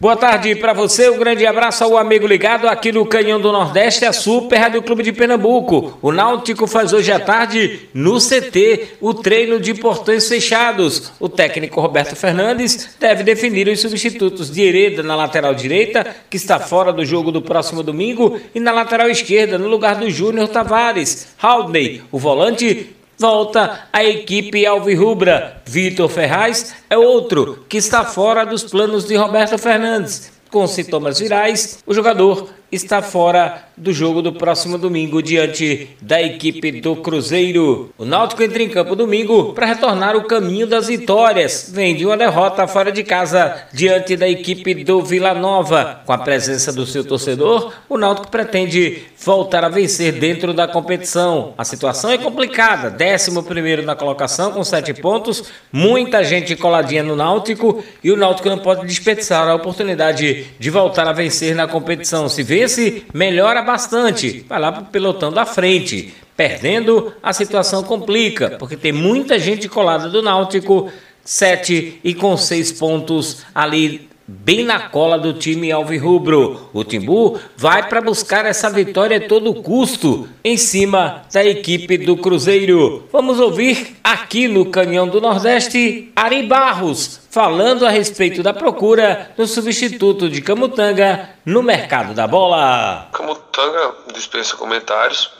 Boa tarde para você, um grande abraço ao amigo ligado aqui no Canhão do Nordeste, a Super Rádio Clube de Pernambuco. O Náutico faz hoje à tarde no CT o treino de portões fechados. O técnico Roberto Fernandes deve definir os substitutos de Hereda na lateral direita, que está fora do jogo do próximo domingo, e na lateral esquerda, no lugar do Júnior Tavares. Haldney, o volante, volta à equipe alvirrubra. Vitor Ferraz é outro que está fora dos planos de Roberto Fernandes. Com sintomas virais, o jogador está fora do jogo do próximo domingo diante da equipe do Cruzeiro. O Náutico entra em campo domingo para retornar o caminho das vitórias. Vem de uma derrota fora de casa diante da equipe do Vila Nova. Com a presença do seu torcedor, o Náutico pretende voltar a vencer dentro da competição. A situação é complicada. 11 primeiro na colocação com sete pontos, muita gente coladinha no Náutico e o Náutico não pode desperdiçar a oportunidade de voltar a vencer na competição. Se vence, melhora bastante. Vai lá para o pelotão da frente. Perdendo, a situação complica, porque tem muita gente colada do Náutico, sete e com seis pontos ali bem na cola do time alvirrubro. O Timbu vai para buscar essa vitória a todo custo em cima da equipe do Cruzeiro. Vamos ouvir aqui no Canhão do Nordeste Ari Barros falando a respeito da procura do substituto de Camutanga no mercado da bola. Camutanga dispensa comentários,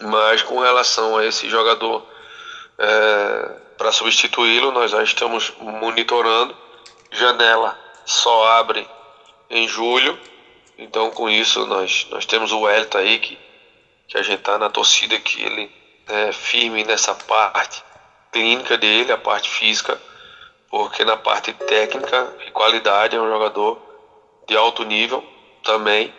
mas com relação a esse jogador é, para substituí-lo, nós já estamos monitorando. Janela só abre em julho. Então com isso nós, nós temos o Wellington aí que, que a gente tá na torcida que ele é firme nessa parte clínica dele, a parte física, porque na parte técnica e qualidade é um jogador de alto nível também.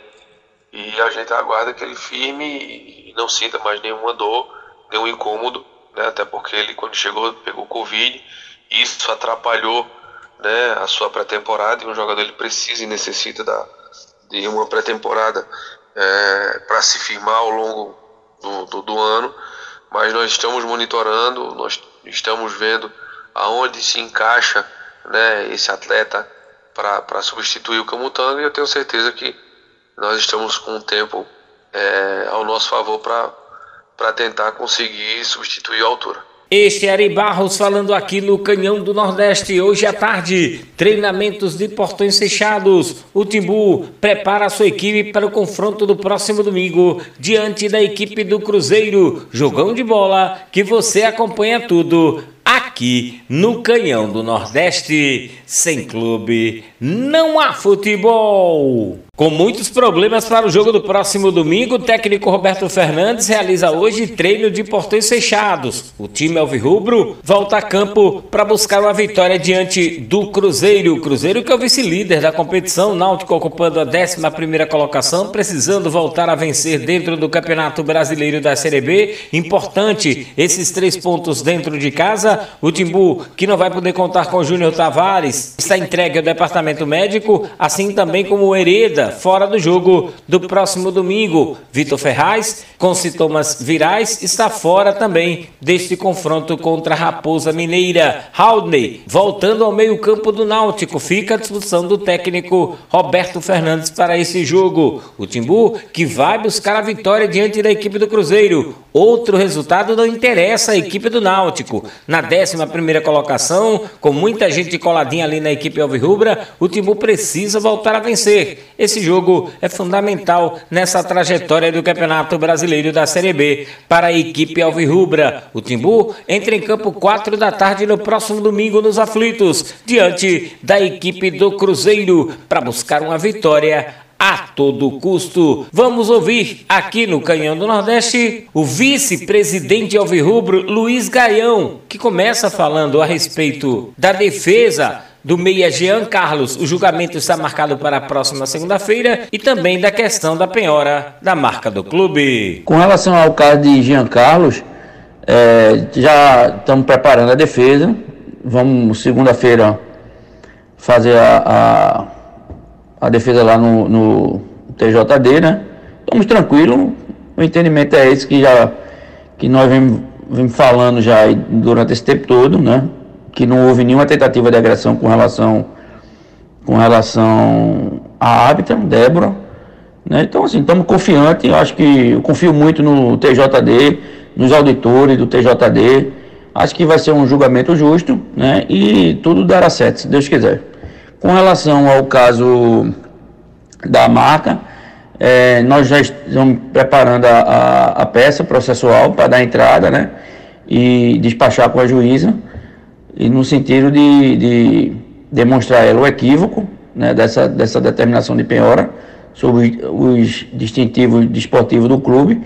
E a gente aguarda que ele firme e não sinta mais nenhuma dor, nenhum incômodo, né? até porque ele quando chegou pegou Covid, isso atrapalhou né, a sua pré-temporada e um jogador ele precisa e necessita da, de uma pré-temporada é, para se firmar ao longo do, do, do, ano, mas nós estamos monitorando, nós estamos vendo aonde se encaixa né, esse atleta para substituir o Camutanga e eu tenho certeza que nós estamos com o tempo é, ao nosso favor para tentar conseguir substituir a altura. Este é Ari Barros falando aqui no Canhão do Nordeste. Hoje à tarde, treinamentos de portões fechados. O Timbu prepara sua equipe para o confronto do próximo domingo diante da equipe do Cruzeiro. Jogão de bola que você acompanha tudo aqui no Canhão do Nordeste. Sem clube, não há futebol. Com muitos problemas para o jogo do próximo domingo, o técnico Roberto Fernandes realiza hoje treino de portões fechados. O time alvirrubro volta a campo para buscar uma vitória diante do Cruzeiro. O Cruzeiro que é o vice-líder da competição, Náutico ocupando a 11ª colocação, precisando voltar a vencer dentro do Campeonato Brasileiro da Série B. Importante esses três pontos dentro de casa. O Timbu, que não vai poder contar com Júnior Tavares, está entregue ao departamento médico, assim também como o Hereda, fora do jogo do próximo domingo. Vitor Ferraz, com sintomas virais, está fora também deste confronto contra a Raposa Mineira. Haldney, voltando ao meio-campo do Náutico, fica à disposição do técnico Roberto Fernandes para esse jogo. O Timbu, que vai buscar a vitória diante da equipe do Cruzeiro. Outro resultado não interessa a equipe do Náutico. Na 11 colocação, com muita gente coladinha ali na equipe Alvirrubra, o Timbu precisa voltar a vencer. Esse esse jogo é fundamental nessa trajetória do Campeonato Brasileiro da Série B para a equipe alvirrubra. O Timbu entra em campo 4 da tarde no próximo domingo nos aflitos, diante da equipe do Cruzeiro, para buscar uma vitória a todo custo. Vamos ouvir aqui no Canhão do Nordeste o vice-presidente alvirrubro Luiz Gaião, que começa falando a respeito da defesa do meia Jean Carlos. O julgamento está marcado para a próxima segunda-feira e também da questão da penhora da marca do clube. Com relação ao caso de Jean Carlos, é, já estamos preparando a defesa. Vamos segunda-feira fazer a, a, a, defesa lá no, no TJD, né? Estamos tranquilos. o entendimento é esse que já que nós vemos, vemos falando já durante esse tempo todo, né? Que não houve nenhuma tentativa de agressão com relação com relação à árbitra, Débora. Né? Então, assim, estamos confiantes. Eu acho que eu confio muito no TJD, nos auditores do TJD. Acho que vai ser um julgamento justo, né? E tudo dará certo, se Deus quiser. Com relação ao caso da marca, é, nós já estamos preparando a, a, a peça processual para dar entrada, né? E despachar com a juíza, e no sentido de, de demonstrar ela o equívoco né, dessa, dessa determinação de penhora sobre os distintivos desportivos do clube,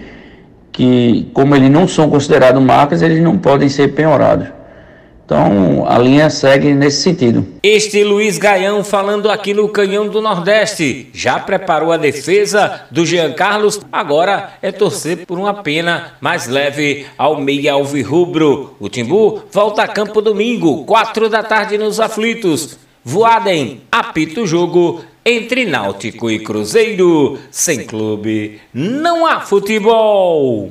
que como eles não são considerados marcas, eles não podem ser penhorados. Então a linha segue nesse sentido. Este Luiz Gaião falando aqui no Canhão do Nordeste. Já preparou a defesa do Jean Carlos. Agora é torcer por uma pena mais leve ao meia alvirrubro. O Timbu volta a campo domingo, quatro da tarde nos aflitos. Voadem, apita o jogo entre Náutico e Cruzeiro. Sem clube, não há futebol.